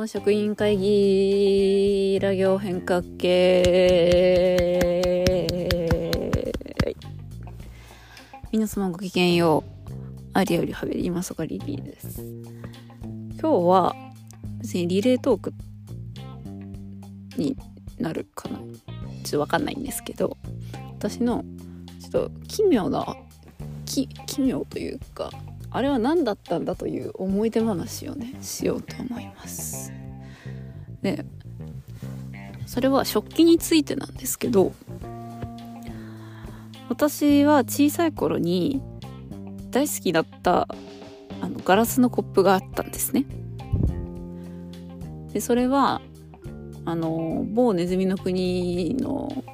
の職員会議ラ行変革系。皆様ごきげんよう。ありありはべり今そがリリーです。今日は別にリレートークになるかな。ちょっとわかんないんですけど私のちょっと奇妙な奇奇妙というかあれは何だったんだという思い出話をねしようと思います。でそれは食器についてなんですけど私は小さい頃に大好きだったあのガラスのコップがあったんですね。でそれはあの某ネズミの国の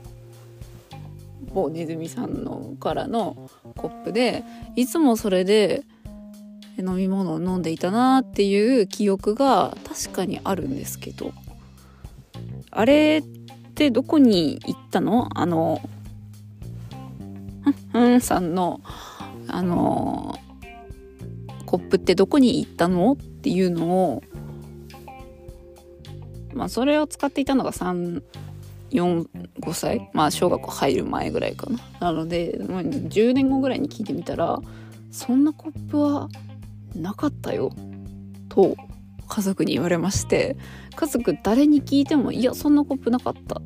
某ネズミさんのからのコップでいつもそれで飲み物を飲んでいたなっていう記憶が確かにあるんですけど。あれってどこに行ったの？あのうんさんのあのコップってどこに行ったのっていうのをまあそれを使っていたのが3 4 5歳？まあ小学校入る前ぐらいかな。なので、10年後ぐらいに聞いてみたらそんなコップはなかったよと家族に言われまして家族誰に聞いてもいやそんなコップなかったっ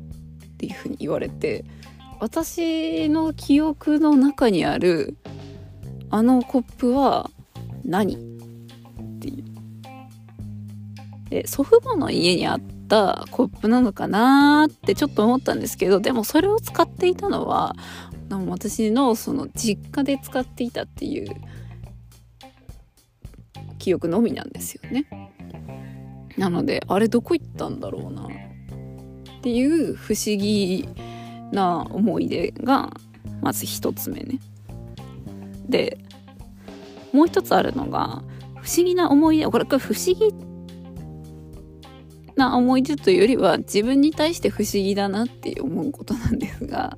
ていうふうに言われて私の記憶の中にあるあのコップは何？っていう。で祖父母の家にあったコップなのかなってちょっと思ったんですけどでもそれを使っていたのは私のその実家で使っていたっていう記憶のみなんですよね。なのであれどこ行ったんだろうなっていう不思議な思い出がまず一つ目ね。でもう一つあるのが不思議な思い出これ不思議な思い出というよりは自分に対して不思議だなって思うことなんですが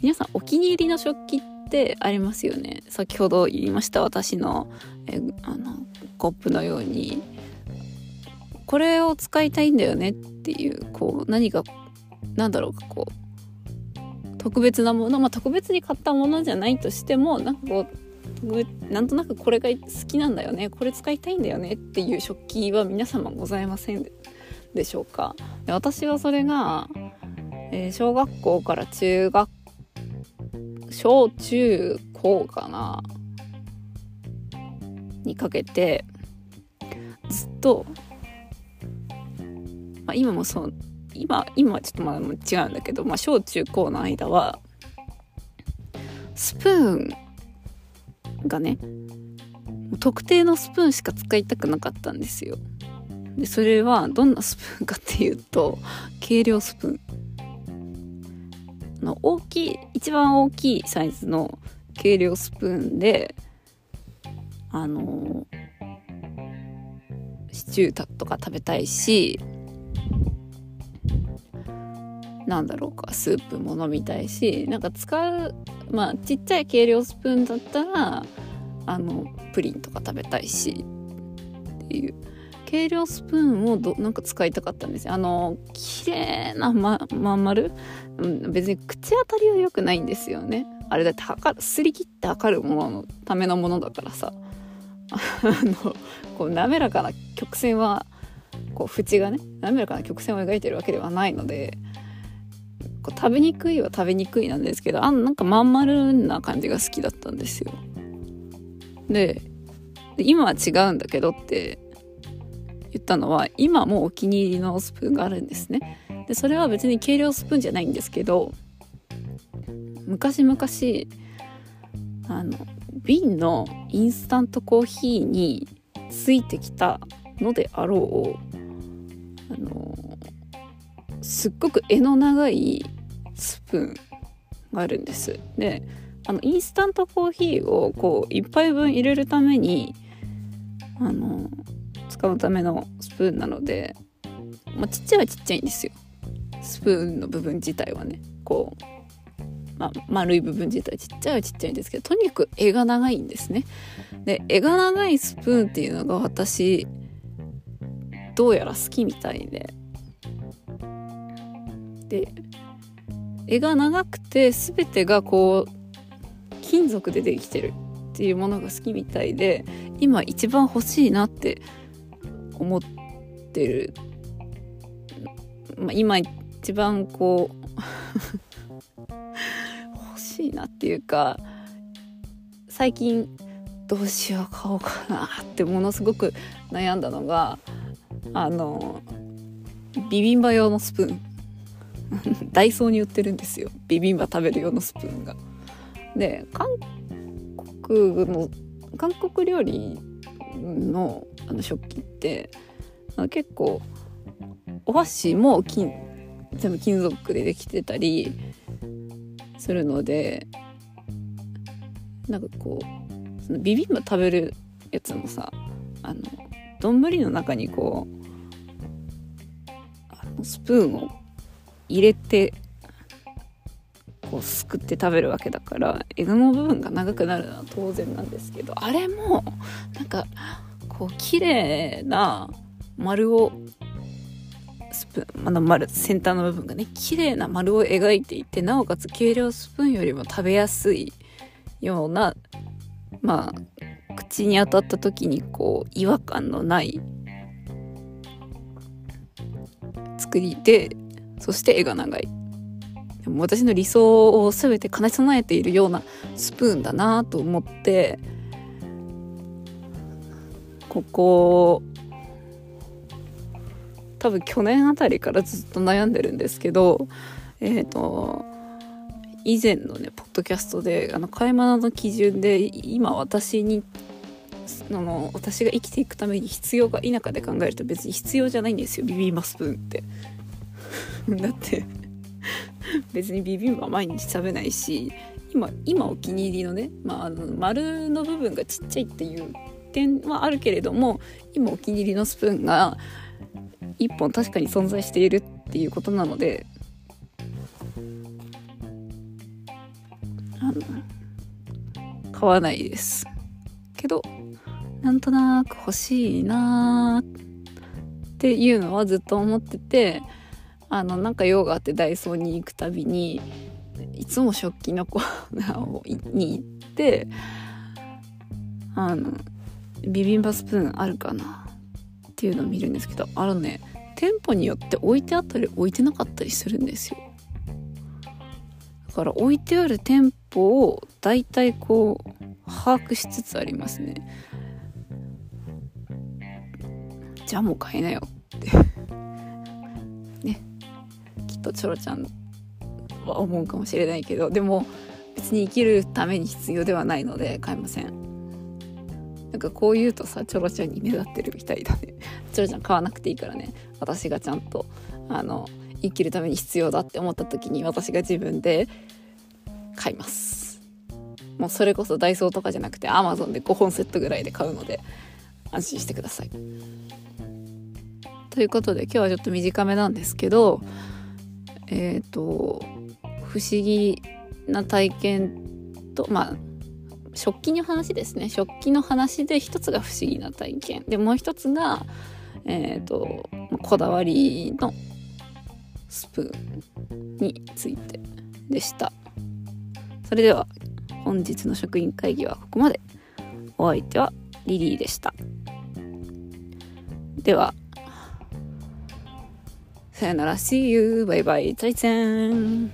皆さんお気に入りの食器ってありますよね。先ほど言いました私のえあのコップのように。これを使いたいんだよねっていうこう何かなんだろうかこう特別なもの。まあ特別に買ったものじゃないとしてもなんかこうなんとなくこれが好きなんだよね。これ使いたいんだよねっていう食器は皆様ございませんでしょうか。私はそれが、えー、小学校から中学小中高かなにかけてずっと、まあ、今もそう今今はちょっとまだ違うんだけど、まあ、小中高の間はスプーンがね特定のスプーンしか使いたくなかったんですよ。でそれはどんなスプーンかっていうと軽量スプーンの大きい一番大きいサイズの軽量スプーンであのシチューとか食べたいしなんだろうかスープも飲みたいしなんか使うまあちっちゃい軽量スプーンだったらあのプリンとか食べたいしっていう。軽量スプーンをどなんか使いたかったんですよ。あの綺麗なままん丸、うん、別に口当たりは良くないんですよね。あれだって測るすり切って測るもののためのものだからさ。あのこう滑らかな曲線はこう縁がね滑らかな曲線を描いてるわけではないのでこう食べにくいは食べにくいなんですけどあなんかまん丸な感じが好きだったんですよ。で今は違うんだけどって言ったのは今もお気に入りのスプーンがあるんですね。でそれは別に軽量スプーンじゃないんですけど昔々あの瓶のインスタントコーヒーについてきたのであろうあのすっごく柄の長いスプーンがあるんですであのインスタントコーヒーをこう1杯分入れるためにあの使うためのスプーンなので、まあ、ちっちゃいはちっちゃいんですよ。スプーンの部分自体はねこうまあ、丸い部分自体ちっちゃいはちっちゃいんですけどとにかく柄が長いんですね。で柄が長いスプーンっていうのが私どうやら好きみたいで。で絵が長くて全てがこう金属でできてるっていうものが好きみたいで今一番欲しいなって思ってる、まあ、今一番こう 欲しいなっていうか最近どうしよう買おうかなってものすごく悩んだのがあのビビンバ用のスプーン。ダイソーに売ってるんですよ。ビビンバ食べる用のスプーンが。で韓国の韓国料理のあの食器って結構お箸も金全部金属でできてたりするのでなんかこうそのビビンバ食べるやつもさあの丼の中にこうあのスプーンを入れてこうすくって食べるわけだから枝の部分が長くなるのは当然なんですけどあれもなんかこう綺麗な丸をスプーン、まだ丸、先端の部分がね、綺麗な丸を描いていて、なおかつ軽量スプーンよりも食べやすいような、まあ、口に当たった時にこう、違和感のない作りで、そして絵が長い。私の理想を全て兼ね備えているようなスプーンだなと思って、ここ多分去年あたりからずっと悩んでるんですけどえっ、ー、と以前のねポッドキャストであの買い物の基準で今私にあの私が生きていくために必要か否かで考えると別に必要じゃないんですよビビンバスプーンって。だって別にビビンバ毎日食べないし今今お気に入りのね、まあ、あの丸の部分がちっちゃいっていう点はあるけれども今お気に入りのスプーンが一本確かに存在しているっていうことなのであの買わないです。けどなんとなく欲しいなっていうのはずっと思っててあのなんか用があってダイソーに行くたびにいつも食器のコーナーに行ってあのビビンバスプーンあるかなっていうのを見るんですけどあのね店舗によって置いてあったり置いてなかったりするんですよ。だから置いてある店舗をだいたいこう把握しつつありますね。じゃあもう買えなよって。ね。チョロちゃんは思うかもしれないけどでも別に生きるために必要ではないので買えません。なんかこう言うとさチョロちゃんにねだってるみたいだね。チョロちゃん買わなくていいからね。私がちゃんとあの生きるために必要だって思った時に私が自分で買います。もうそれこそダイソーとかじゃなくてアマゾンで5本セットぐらいで買うので安心してください。ということで今日はちょっと短めなんですけどえっ、ー、と不思議な体験とまあ食器の話ですね。食器の話で一つが不思議な体験。でもう一つがえっ、ー、とこだわりのスプーンについてでした。それでは本日の職員会議はここまで。お相手はリリーでした。では。さよなら。See you. バイバイ再戦